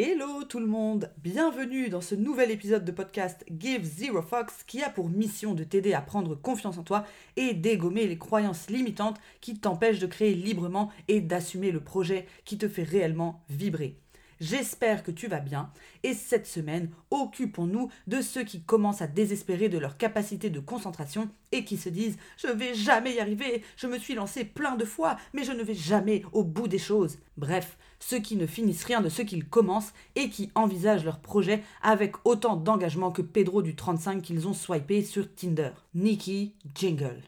Hello tout le monde, bienvenue dans ce nouvel épisode de podcast Give Zero Fox qui a pour mission de t'aider à prendre confiance en toi et dégommer les croyances limitantes qui t'empêchent de créer librement et d'assumer le projet qui te fait réellement vibrer. J'espère que tu vas bien et cette semaine, occupons-nous de ceux qui commencent à désespérer de leur capacité de concentration et qui se disent je vais jamais y arriver, je me suis lancé plein de fois mais je ne vais jamais au bout des choses. Bref, ceux qui ne finissent rien de ce qu'ils commencent et qui envisagent leur projet avec autant d'engagement que Pedro du 35 qu'ils ont swipé sur Tinder. Nikki Jingle.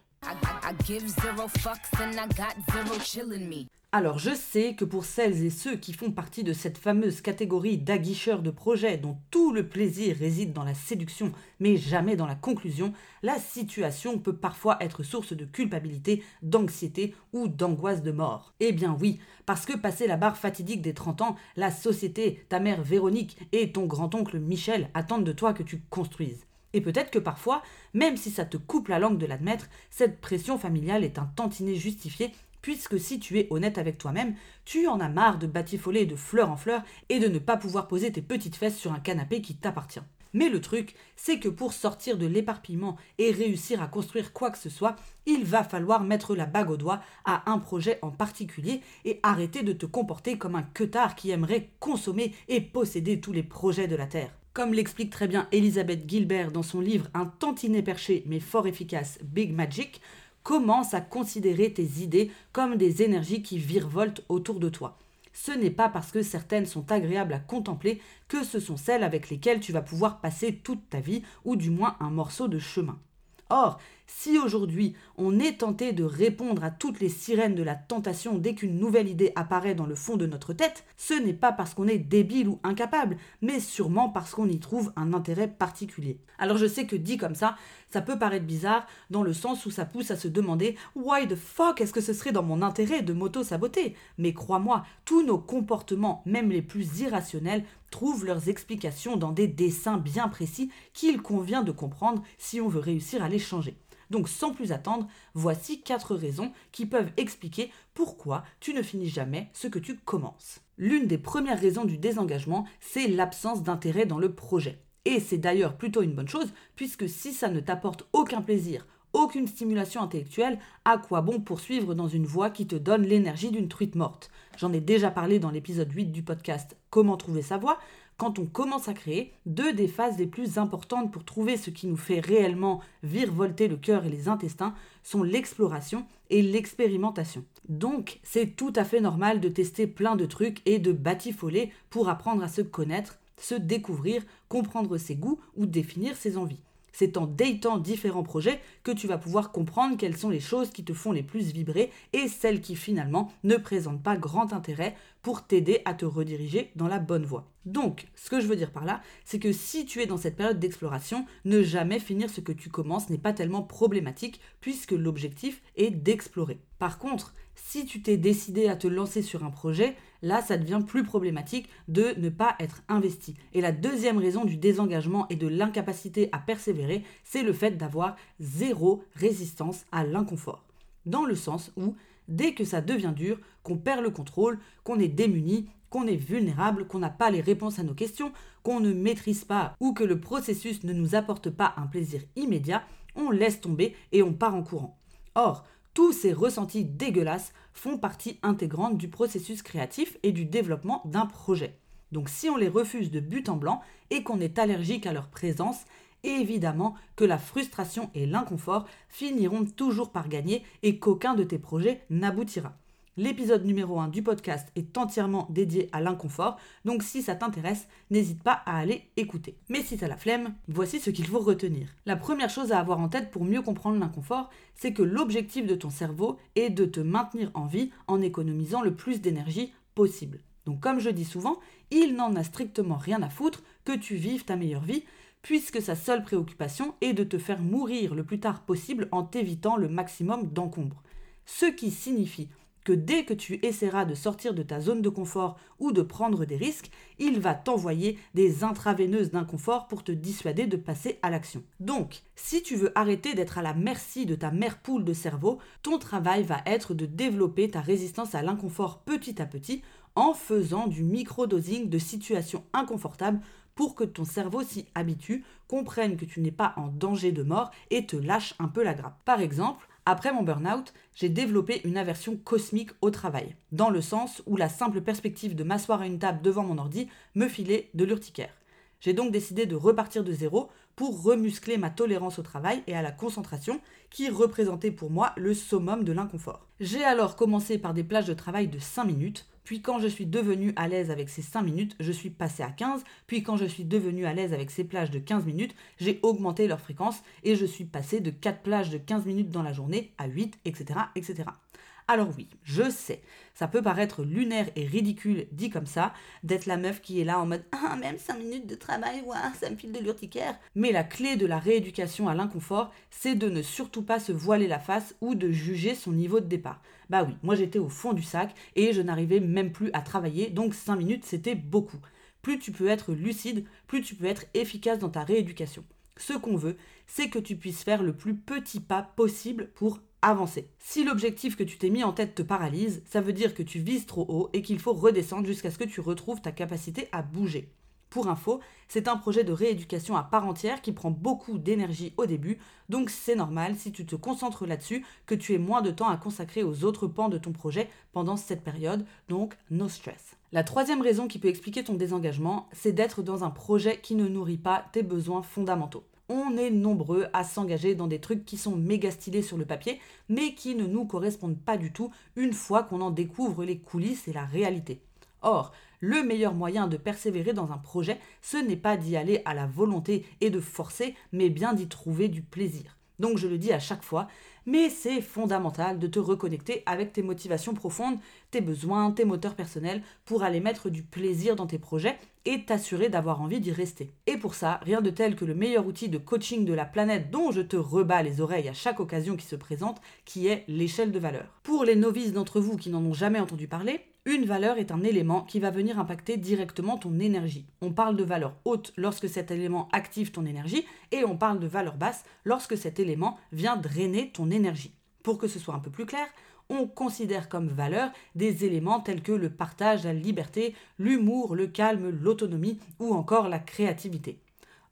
Alors je sais que pour celles et ceux qui font partie de cette fameuse catégorie d'aguicheurs de projets dont tout le plaisir réside dans la séduction mais jamais dans la conclusion, la situation peut parfois être source de culpabilité, d'anxiété ou d'angoisse de mort. Eh bien oui, parce que passé la barre fatidique des 30 ans, la société, ta mère Véronique et ton grand-oncle Michel attendent de toi que tu construises. Et peut-être que parfois, même si ça te coupe la langue de l'admettre, cette pression familiale est un tantinet justifié puisque si tu es honnête avec toi-même, tu en as marre de batifoler de fleur en fleur et de ne pas pouvoir poser tes petites fesses sur un canapé qui t'appartient. Mais le truc, c'est que pour sortir de l'éparpillement et réussir à construire quoi que ce soit, il va falloir mettre la bague au doigt à un projet en particulier et arrêter de te comporter comme un queutard qui aimerait consommer et posséder tous les projets de la Terre. Comme l'explique très bien Elisabeth Gilbert dans son livre Un tantinet perché mais fort efficace, Big Magic, commence à considérer tes idées comme des énergies qui virevoltent autour de toi. Ce n'est pas parce que certaines sont agréables à contempler que ce sont celles avec lesquelles tu vas pouvoir passer toute ta vie ou du moins un morceau de chemin. Or, si aujourd'hui on est tenté de répondre à toutes les sirènes de la tentation dès qu'une nouvelle idée apparaît dans le fond de notre tête, ce n'est pas parce qu'on est débile ou incapable, mais sûrement parce qu'on y trouve un intérêt particulier. Alors je sais que dit comme ça, ça peut paraître bizarre dans le sens où ça pousse à se demander Why the fuck est-ce que ce serait dans mon intérêt de m'auto-saboter? Mais crois-moi, tous nos comportements, même les plus irrationnels, trouvent leurs explications dans des dessins bien précis qu'il convient de comprendre si on veut réussir à les changer. Donc sans plus attendre, voici quatre raisons qui peuvent expliquer pourquoi tu ne finis jamais ce que tu commences. L'une des premières raisons du désengagement, c'est l'absence d'intérêt dans le projet. Et c'est d'ailleurs plutôt une bonne chose, puisque si ça ne t'apporte aucun plaisir, aucune stimulation intellectuelle, à quoi bon poursuivre dans une voie qui te donne l'énergie d'une truite morte? J'en ai déjà parlé dans l'épisode 8 du podcast Comment trouver sa voie. Quand on commence à créer, deux des phases les plus importantes pour trouver ce qui nous fait réellement virevolter le cœur et les intestins sont l'exploration et l'expérimentation. Donc, c'est tout à fait normal de tester plein de trucs et de batifoler pour apprendre à se connaître, se découvrir, comprendre ses goûts ou définir ses envies. C'est en datant différents projets que tu vas pouvoir comprendre quelles sont les choses qui te font les plus vibrer et celles qui finalement ne présentent pas grand intérêt pour t'aider à te rediriger dans la bonne voie. Donc, ce que je veux dire par là, c'est que si tu es dans cette période d'exploration, ne jamais finir ce que tu commences n'est pas tellement problématique puisque l'objectif est d'explorer. Par contre, si tu t'es décidé à te lancer sur un projet, là ça devient plus problématique de ne pas être investi. Et la deuxième raison du désengagement et de l'incapacité à persévérer, c'est le fait d'avoir zéro résistance à l'inconfort. Dans le sens où, dès que ça devient dur, qu'on perd le contrôle, qu'on est démuni, qu'on est vulnérable, qu'on n'a pas les réponses à nos questions, qu'on ne maîtrise pas ou que le processus ne nous apporte pas un plaisir immédiat, on laisse tomber et on part en courant. Or, tous ces ressentis dégueulasses font partie intégrante du processus créatif et du développement d'un projet. Donc si on les refuse de but en blanc et qu'on est allergique à leur présence, évidemment que la frustration et l'inconfort finiront toujours par gagner et qu'aucun de tes projets n'aboutira. L'épisode numéro 1 du podcast est entièrement dédié à l'inconfort, donc si ça t'intéresse, n'hésite pas à aller écouter. Mais si t'as la flemme, voici ce qu'il faut retenir. La première chose à avoir en tête pour mieux comprendre l'inconfort, c'est que l'objectif de ton cerveau est de te maintenir en vie en économisant le plus d'énergie possible. Donc comme je dis souvent, il n'en a strictement rien à foutre que tu vives ta meilleure vie, puisque sa seule préoccupation est de te faire mourir le plus tard possible en t'évitant le maximum d'encombre. Ce qui signifie que dès que tu essaieras de sortir de ta zone de confort ou de prendre des risques, il va t'envoyer des intraveineuses d'inconfort pour te dissuader de passer à l'action. Donc, si tu veux arrêter d'être à la merci de ta mère poule de cerveau, ton travail va être de développer ta résistance à l'inconfort petit à petit en faisant du micro-dosing de situations inconfortables pour que ton cerveau s'y habitue, comprenne que tu n'es pas en danger de mort et te lâche un peu la grappe. Par exemple, après mon burn-out, j'ai développé une aversion cosmique au travail, dans le sens où la simple perspective de m'asseoir à une table devant mon ordi me filait de l'urticaire. J'ai donc décidé de repartir de zéro pour remuscler ma tolérance au travail et à la concentration, qui représentait pour moi le summum de l'inconfort. J'ai alors commencé par des plages de travail de 5 minutes, puis quand je suis devenu à l'aise avec ces 5 minutes, je suis passé à 15, puis quand je suis devenu à l'aise avec ces plages de 15 minutes, j'ai augmenté leur fréquence et je suis passé de 4 plages de 15 minutes dans la journée à 8, etc. etc. Alors oui, je sais, ça peut paraître lunaire et ridicule dit comme ça, d'être la meuf qui est là en mode Ah, même 5 minutes de travail, ouais, ça me file de l'urticaire. Mais la clé de la rééducation à l'inconfort, c'est de ne surtout pas se voiler la face ou de juger son niveau de départ. Bah oui, moi j'étais au fond du sac et je n'arrivais même plus à travailler, donc 5 minutes c'était beaucoup. Plus tu peux être lucide, plus tu peux être efficace dans ta rééducation. Ce qu'on veut, c'est que tu puisses faire le plus petit pas possible pour avancer. Si l'objectif que tu t'es mis en tête te paralyse, ça veut dire que tu vises trop haut et qu'il faut redescendre jusqu'à ce que tu retrouves ta capacité à bouger. Pour info, c'est un projet de rééducation à part entière qui prend beaucoup d'énergie au début, donc c'est normal si tu te concentres là-dessus que tu aies moins de temps à consacrer aux autres pans de ton projet pendant cette période, donc no stress. La troisième raison qui peut expliquer ton désengagement, c'est d'être dans un projet qui ne nourrit pas tes besoins fondamentaux on est nombreux à s'engager dans des trucs qui sont méga stylés sur le papier, mais qui ne nous correspondent pas du tout une fois qu'on en découvre les coulisses et la réalité. Or, le meilleur moyen de persévérer dans un projet, ce n'est pas d'y aller à la volonté et de forcer, mais bien d'y trouver du plaisir. Donc je le dis à chaque fois, mais c'est fondamental de te reconnecter avec tes motivations profondes, tes besoins, tes moteurs personnels, pour aller mettre du plaisir dans tes projets et t'assurer d'avoir envie d'y rester. Et pour ça, rien de tel que le meilleur outil de coaching de la planète dont je te rebats les oreilles à chaque occasion qui se présente, qui est l'échelle de valeur. Pour les novices d'entre vous qui n'en ont jamais entendu parler, une valeur est un élément qui va venir impacter directement ton énergie. On parle de valeur haute lorsque cet élément active ton énergie et on parle de valeur basse lorsque cet élément vient drainer ton énergie. Pour que ce soit un peu plus clair, on considère comme valeur des éléments tels que le partage, la liberté, l'humour, le calme, l'autonomie ou encore la créativité.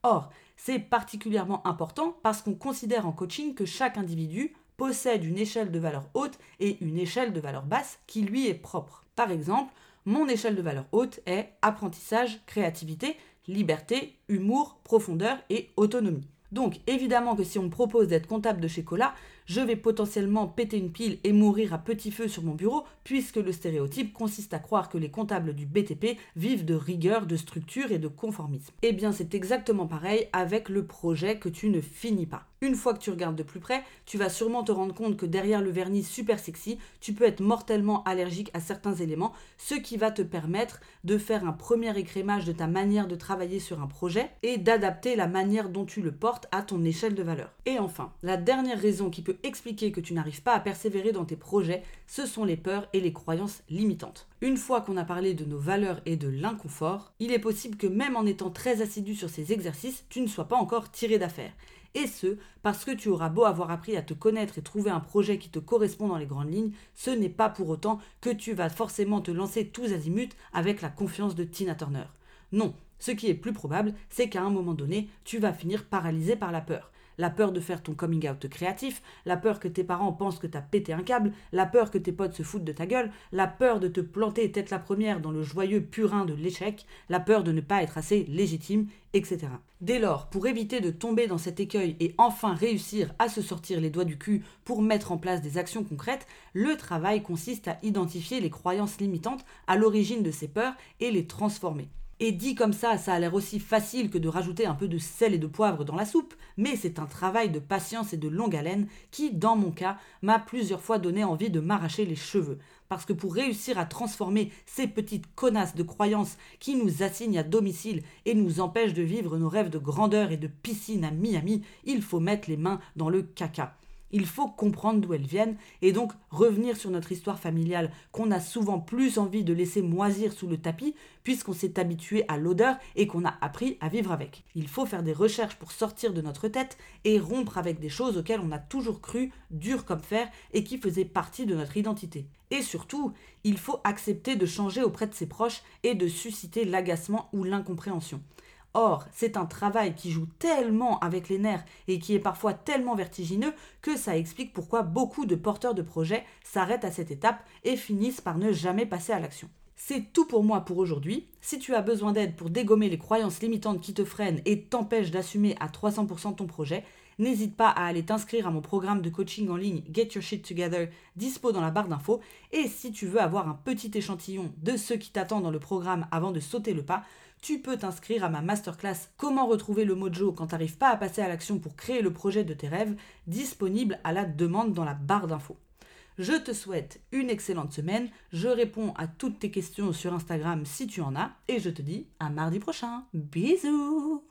Or, c'est particulièrement important parce qu'on considère en coaching que chaque individu possède une échelle de valeur haute et une échelle de valeur basse qui lui est propre. Par exemple, mon échelle de valeur haute est apprentissage, créativité, liberté, humour, profondeur et autonomie. Donc évidemment que si on me propose d'être comptable de chez Cola, je vais potentiellement péter une pile et mourir à petit feu sur mon bureau, puisque le stéréotype consiste à croire que les comptables du BTP vivent de rigueur, de structure et de conformisme. Eh bien c'est exactement pareil avec le projet que tu ne finis pas. Une fois que tu regardes de plus près, tu vas sûrement te rendre compte que derrière le vernis super sexy, tu peux être mortellement allergique à certains éléments, ce qui va te permettre de faire un premier écrémage de ta manière de travailler sur un projet et d'adapter la manière dont tu le portes à ton échelle de valeur. Et enfin, la dernière raison qui peut expliquer que tu n'arrives pas à persévérer dans tes projets, ce sont les peurs et les croyances limitantes. Une fois qu'on a parlé de nos valeurs et de l'inconfort, il est possible que même en étant très assidu sur ces exercices, tu ne sois pas encore tiré d'affaire. Et ce, parce que tu auras beau avoir appris à te connaître et trouver un projet qui te correspond dans les grandes lignes, ce n'est pas pour autant que tu vas forcément te lancer tous azimuts avec la confiance de Tina Turner. Non, ce qui est plus probable, c'est qu'à un moment donné, tu vas finir paralysé par la peur la peur de faire ton coming out créatif, la peur que tes parents pensent que t'as pété un câble, la peur que tes potes se foutent de ta gueule, la peur de te planter tête la première dans le joyeux purin de l'échec, la peur de ne pas être assez légitime, etc. Dès lors, pour éviter de tomber dans cet écueil et enfin réussir à se sortir les doigts du cul pour mettre en place des actions concrètes, le travail consiste à identifier les croyances limitantes à l'origine de ces peurs et les transformer. Et dit comme ça, ça a l'air aussi facile que de rajouter un peu de sel et de poivre dans la soupe, mais c'est un travail de patience et de longue haleine qui, dans mon cas, m'a plusieurs fois donné envie de m'arracher les cheveux. Parce que pour réussir à transformer ces petites connasses de croyances qui nous assignent à domicile et nous empêchent de vivre nos rêves de grandeur et de piscine à Miami, il faut mettre les mains dans le caca. Il faut comprendre d'où elles viennent et donc revenir sur notre histoire familiale qu'on a souvent plus envie de laisser moisir sous le tapis puisqu'on s'est habitué à l'odeur et qu'on a appris à vivre avec. Il faut faire des recherches pour sortir de notre tête et rompre avec des choses auxquelles on a toujours cru dures comme fer et qui faisaient partie de notre identité. Et surtout, il faut accepter de changer auprès de ses proches et de susciter l'agacement ou l'incompréhension. Or, c'est un travail qui joue tellement avec les nerfs et qui est parfois tellement vertigineux que ça explique pourquoi beaucoup de porteurs de projets s'arrêtent à cette étape et finissent par ne jamais passer à l'action. C'est tout pour moi pour aujourd'hui. Si tu as besoin d'aide pour dégommer les croyances limitantes qui te freinent et t'empêchent d'assumer à 300% ton projet, n'hésite pas à aller t'inscrire à mon programme de coaching en ligne Get Your Shit Together, dispo dans la barre d'infos. Et si tu veux avoir un petit échantillon de ce qui t'attend dans le programme avant de sauter le pas, tu peux t'inscrire à ma masterclass Comment retrouver le mojo quand t'arrives pas à passer à l'action pour créer le projet de tes rêves, disponible à la demande dans la barre d'infos. Je te souhaite une excellente semaine, je réponds à toutes tes questions sur Instagram si tu en as, et je te dis à mardi prochain. Bisous